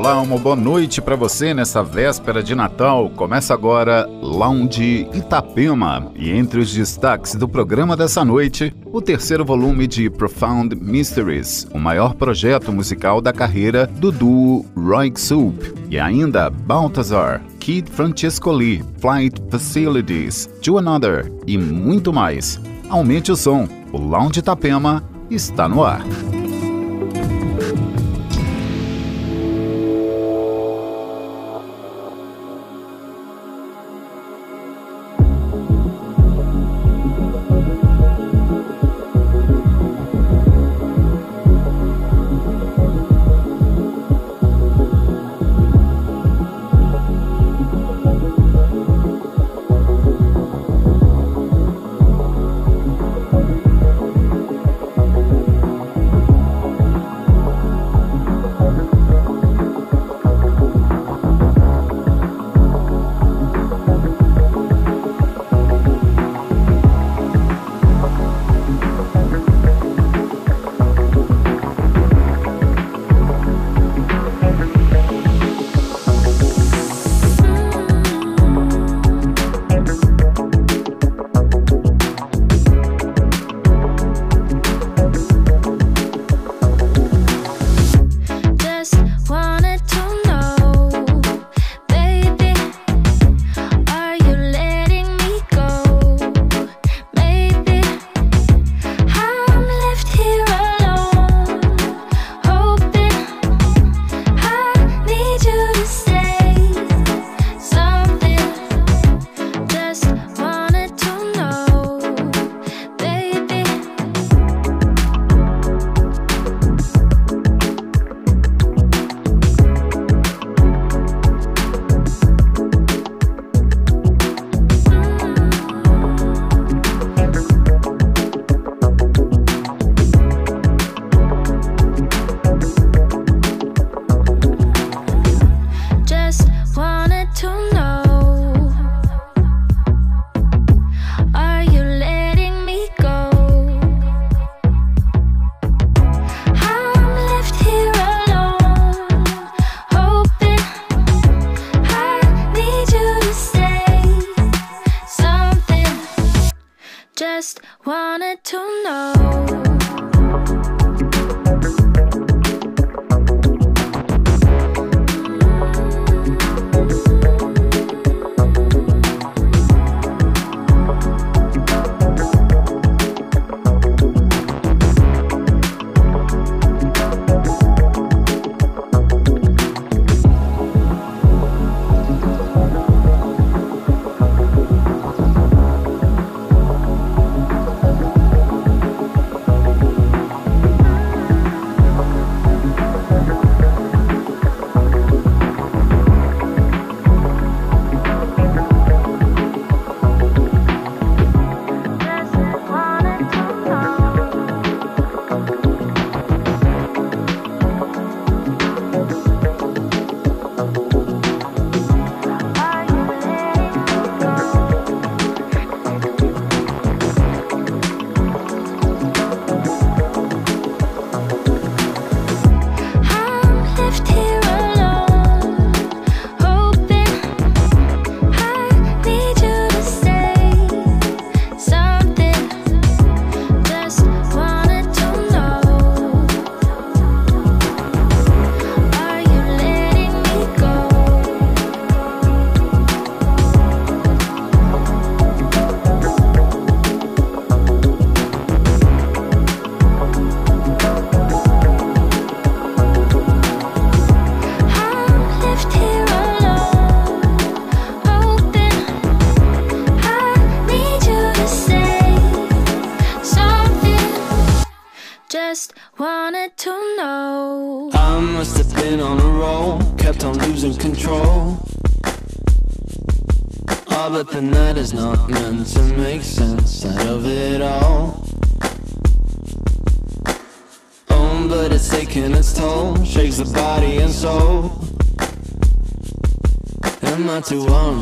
Olá, uma boa noite para você nessa véspera de Natal. Começa agora Lounge Itapema e entre os destaques do programa dessa noite, o terceiro volume de Profound Mysteries, o maior projeto musical da carreira do duo Roy Soup, e ainda Balthazar, Kid Francescoli, Flight Facilities, To Another e muito mais. Aumente o som, o Lounge Itapema está no ar.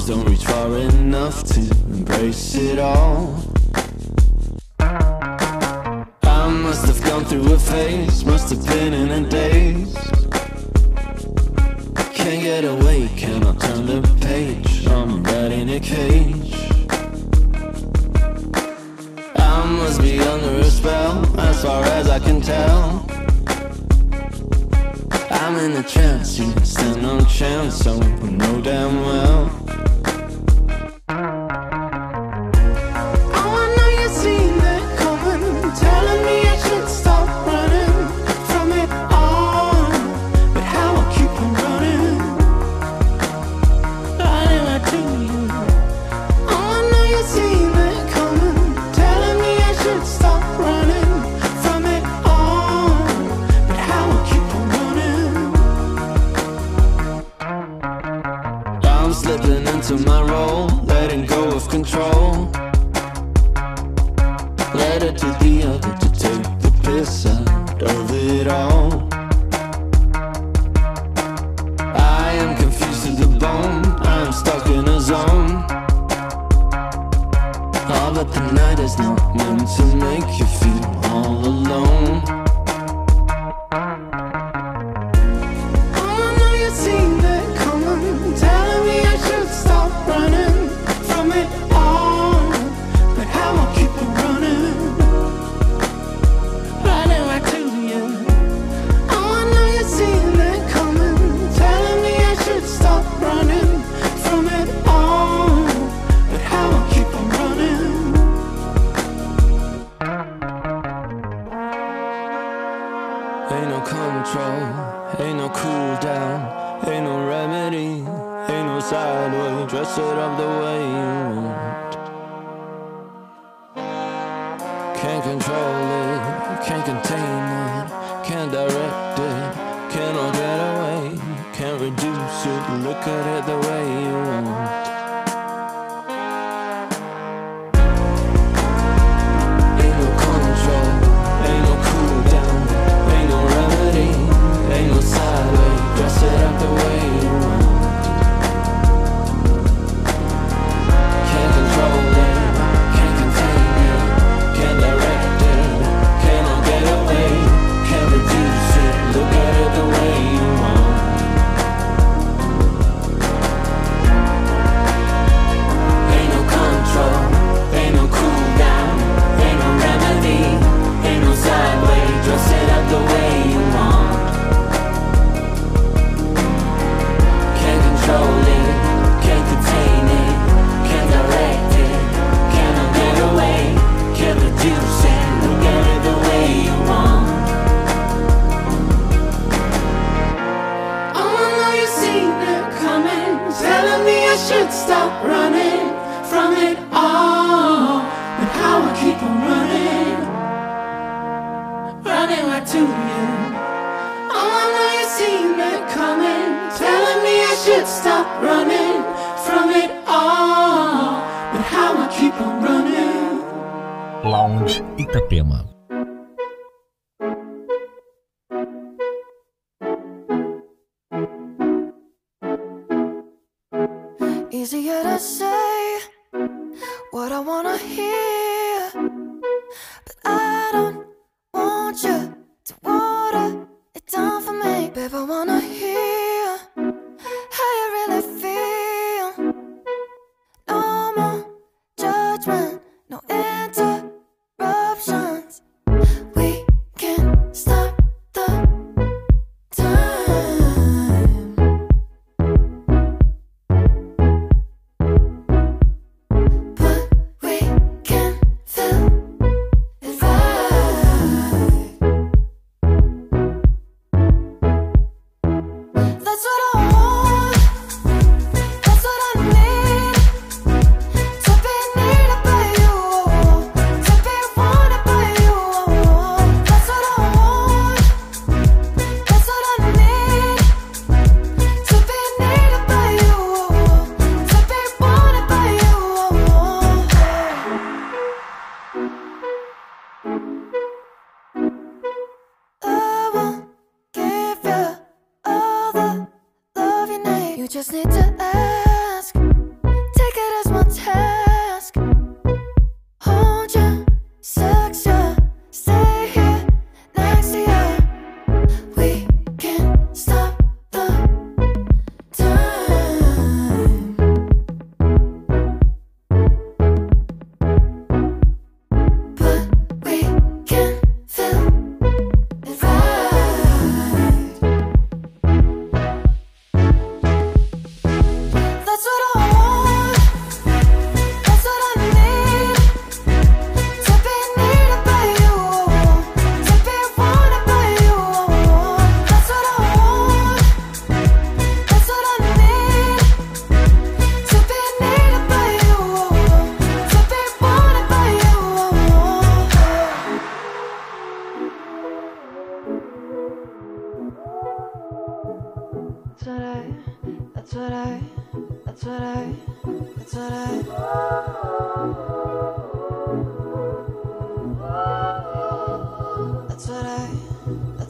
don't reach far enough to embrace it all.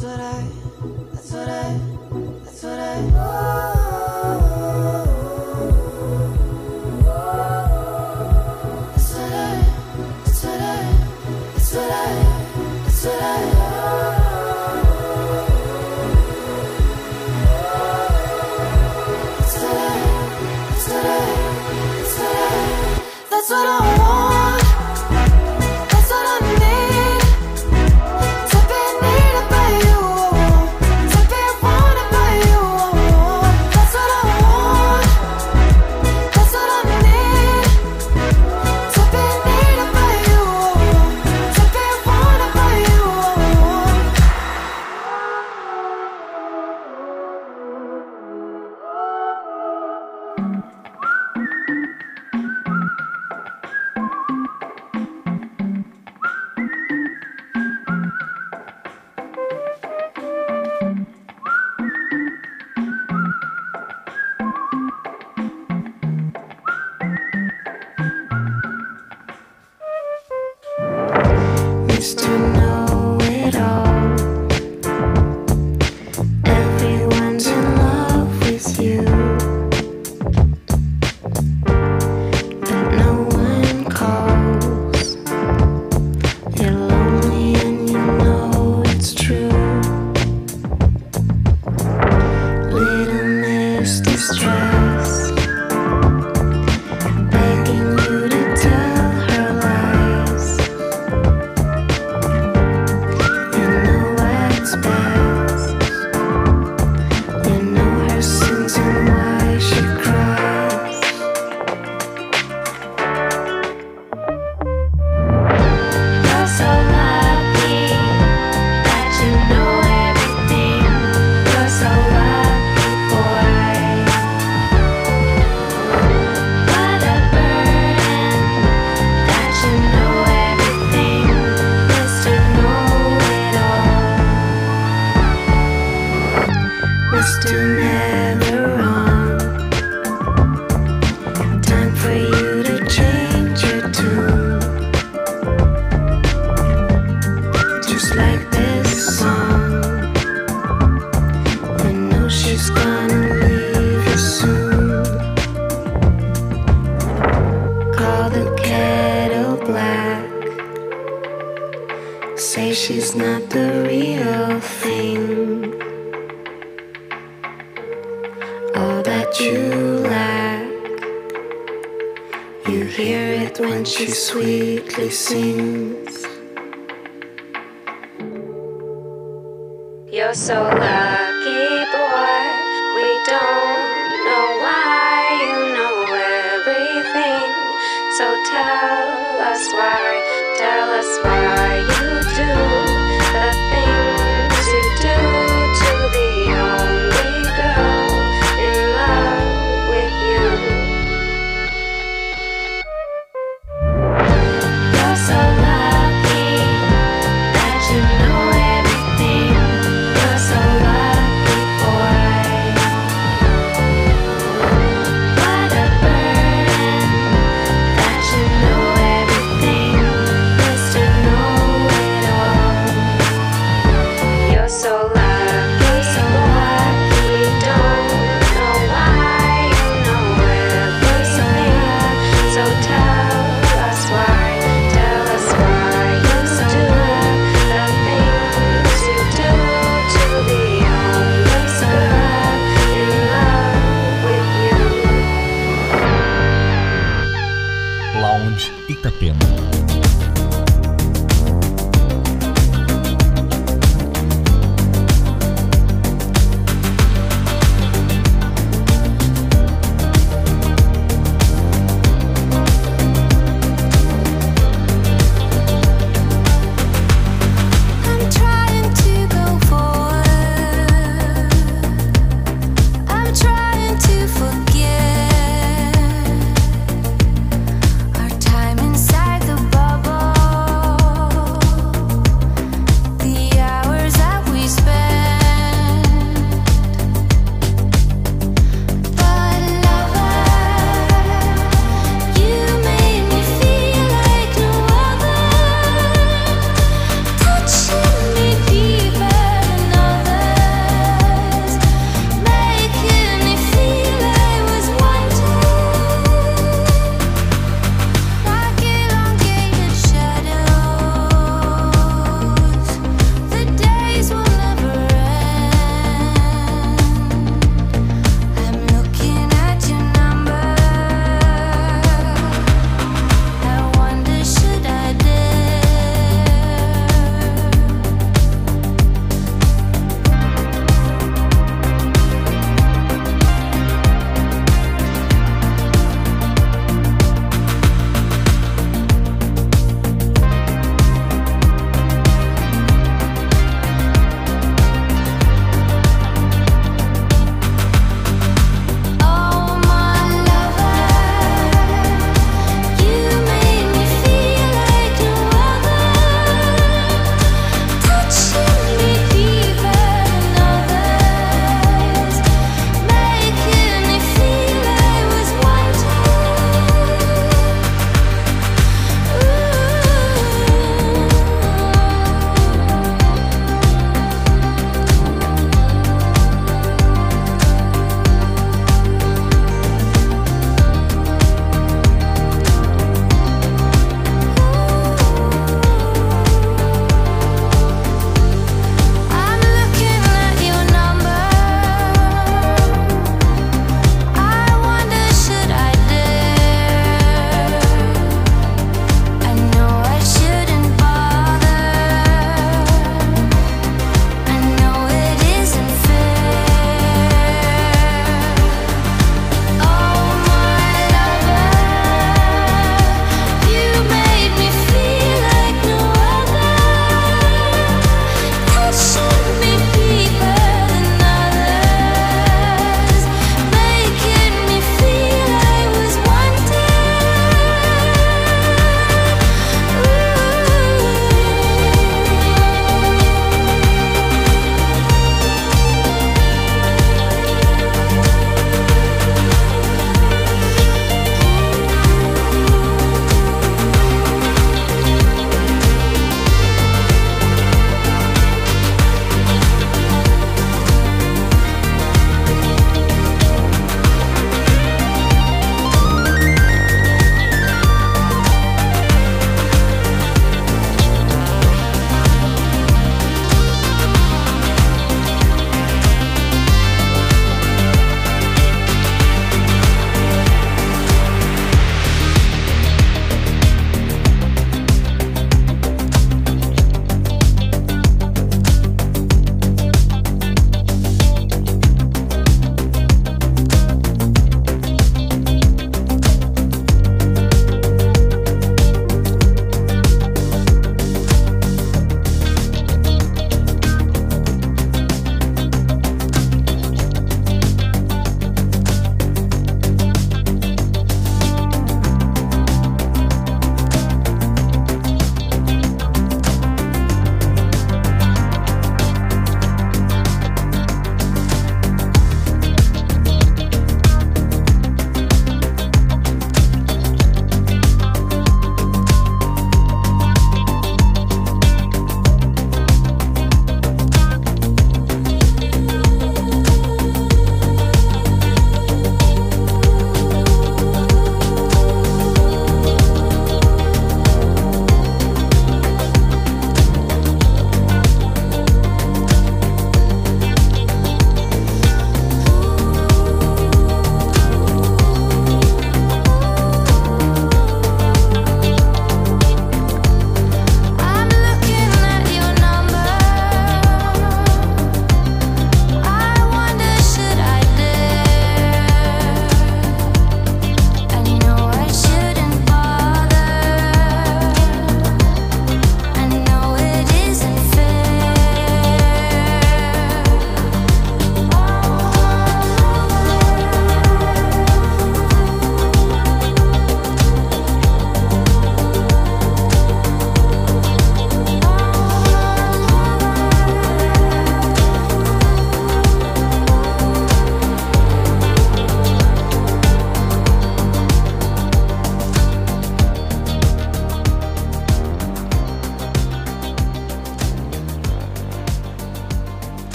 Lucky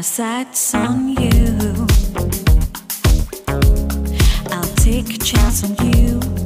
our sights on you. I'll take a chance on you.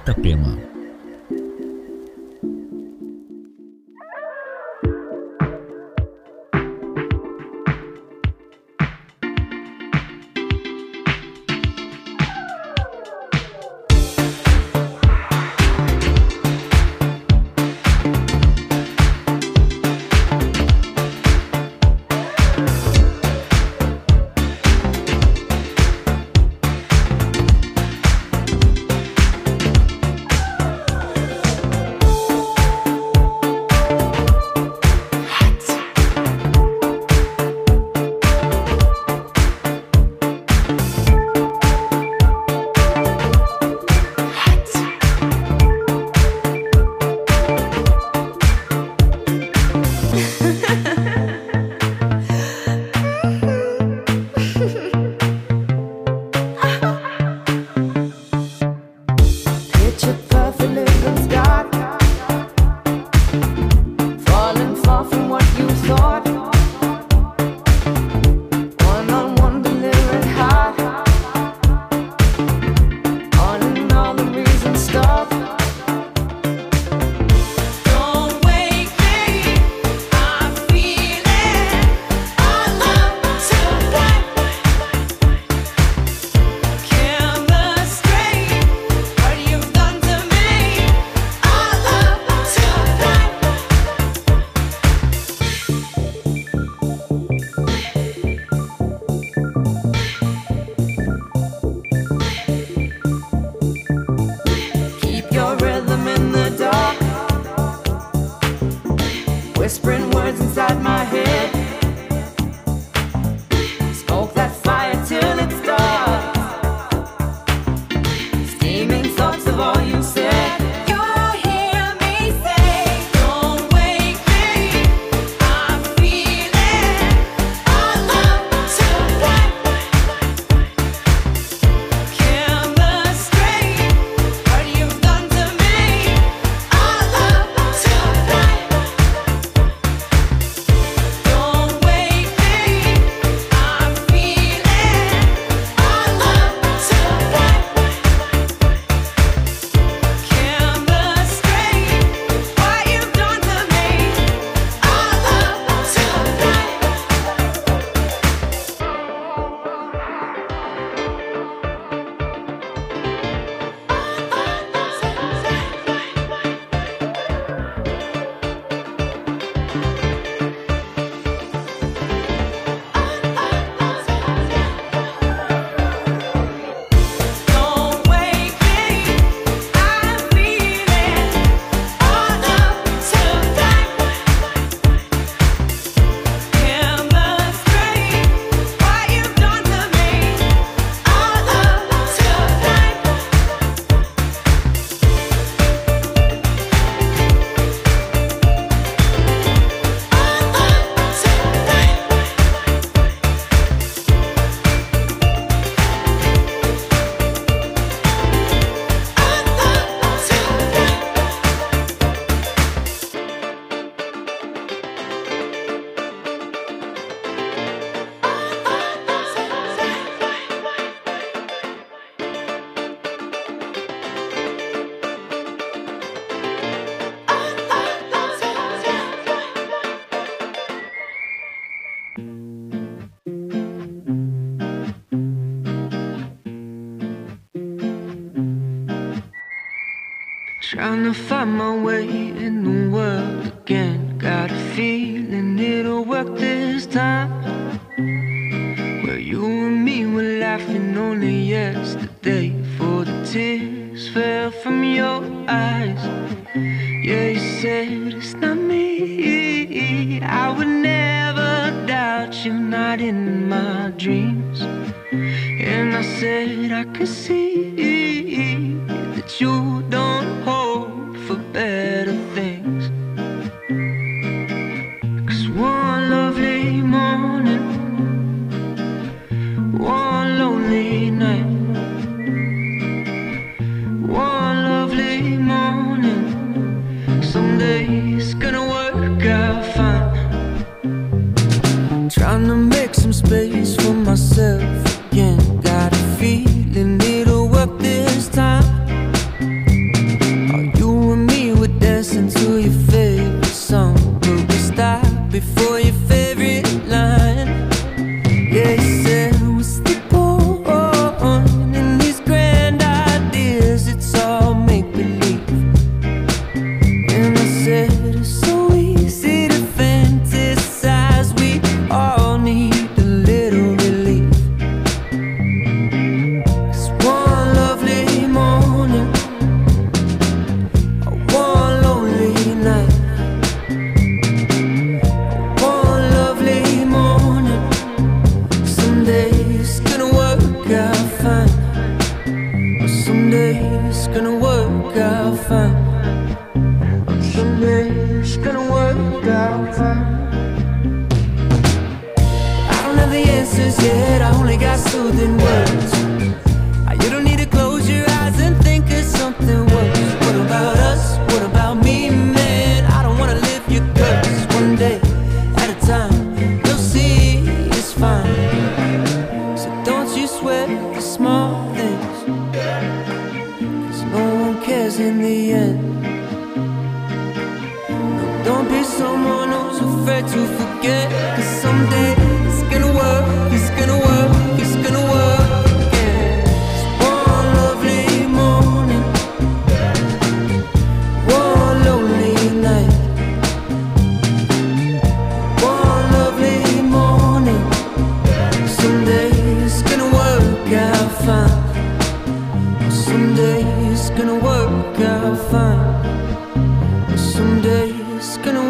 Itapema. Thank you.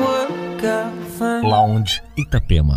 work out fine. Lounge Itapema.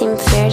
seem fair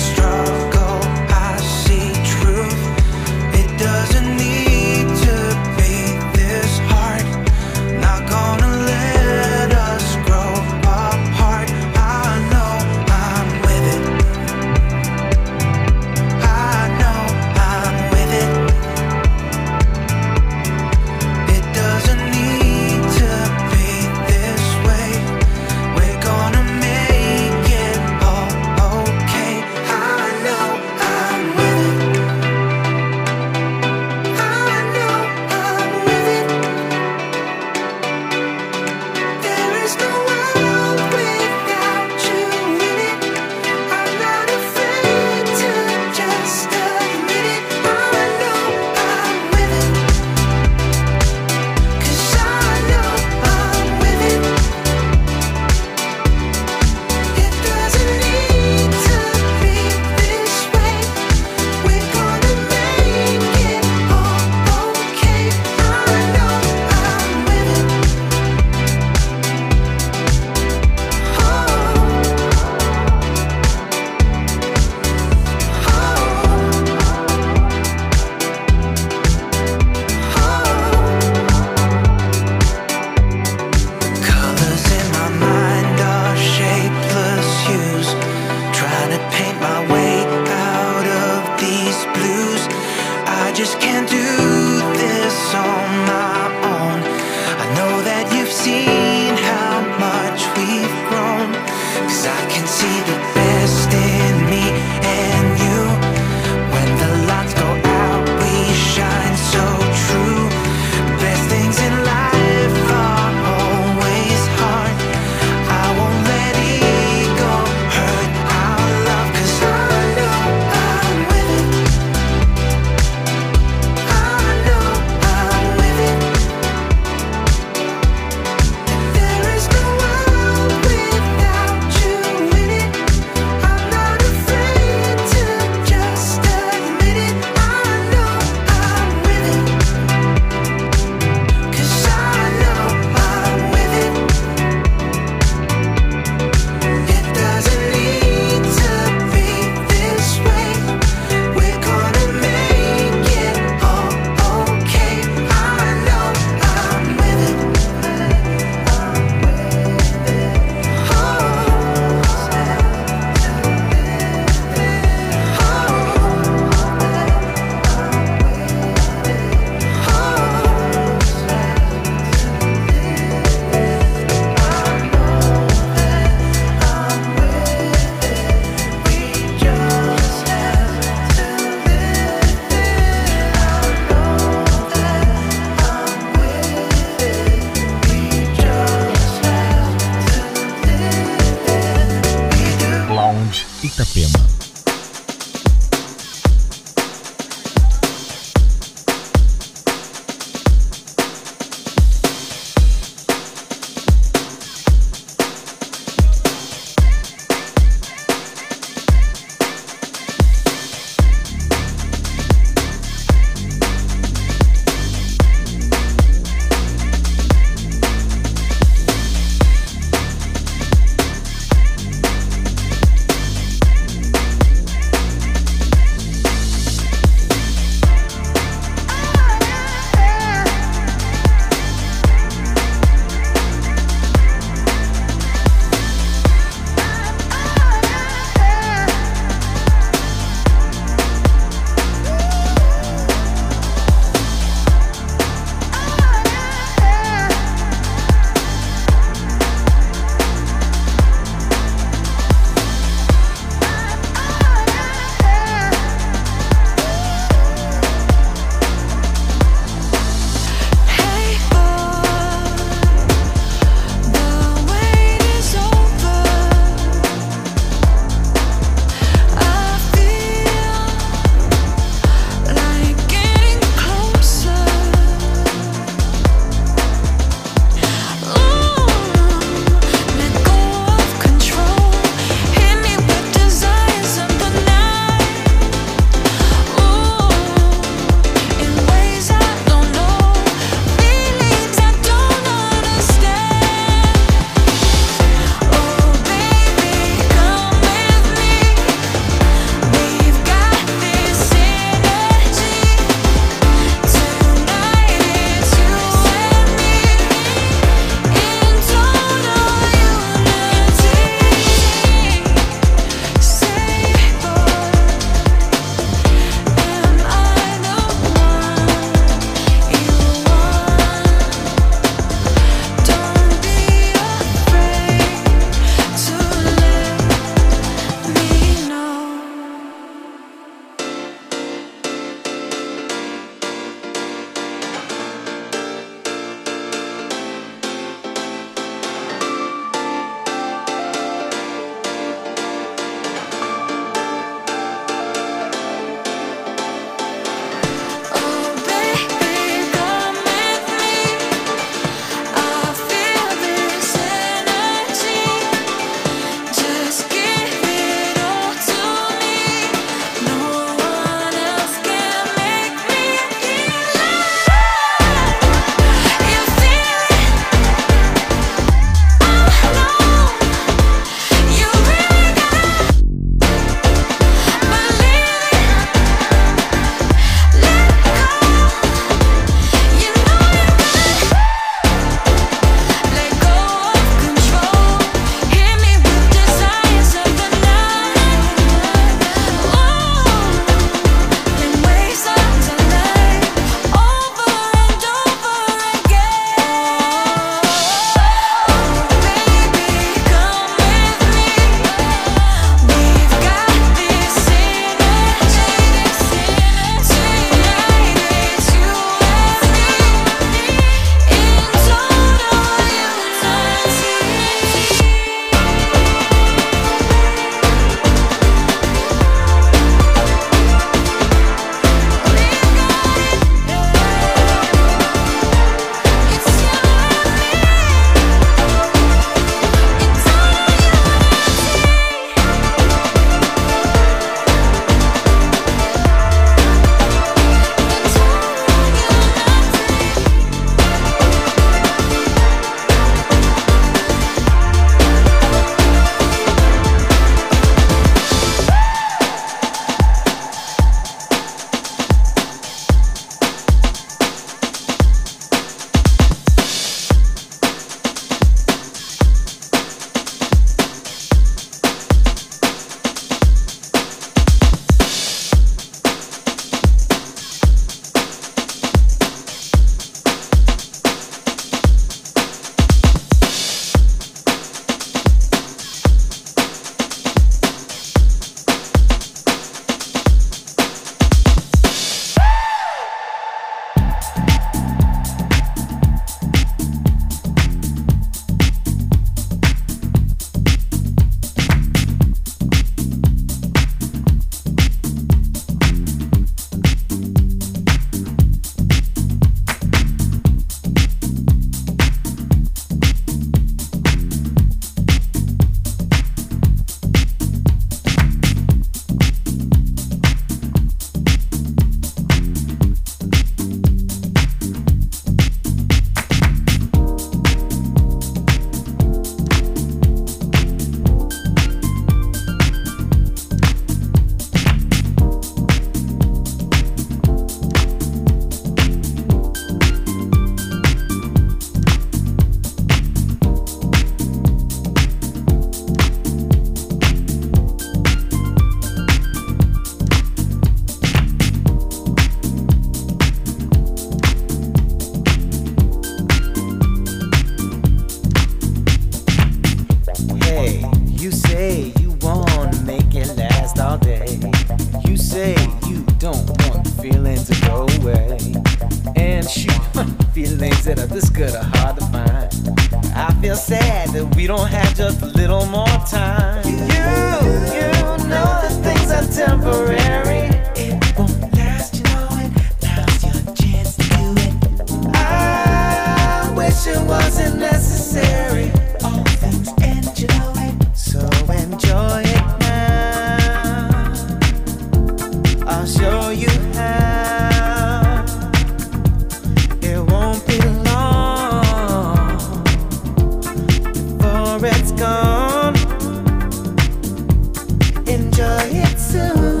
enjoy it soon.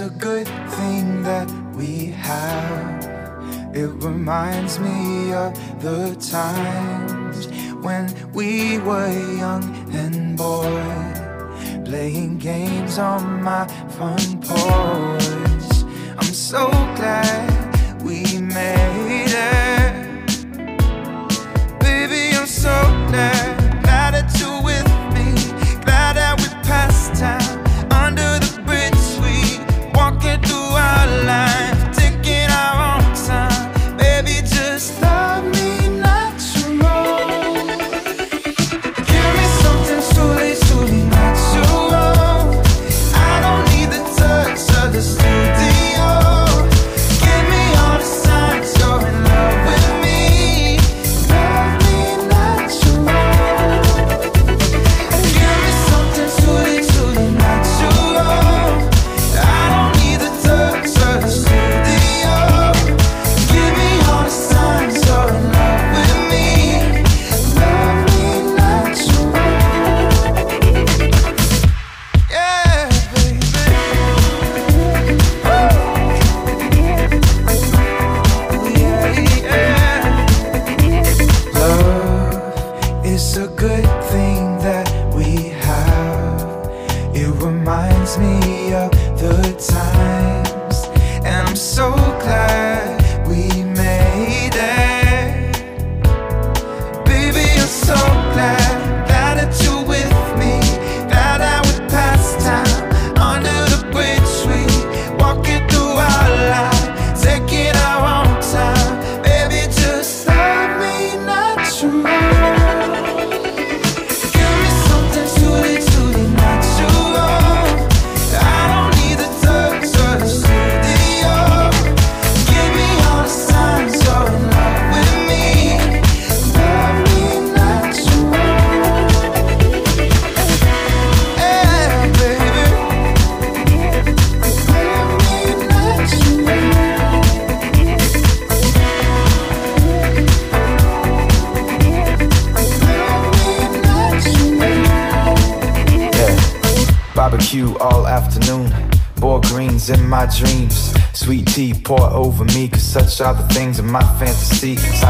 It's a good thing that we have. It reminds me of the times when we were young and bored, playing games on my front porch. I'm so glad we made. Over me, cause such are the things in my fantasy.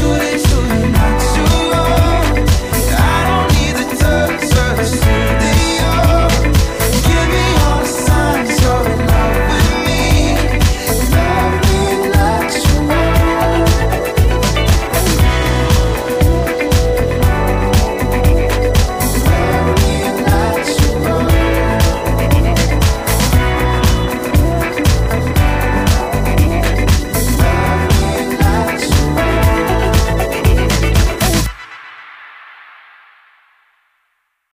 Give me something truly, truly natural. I don't need the touch the studio.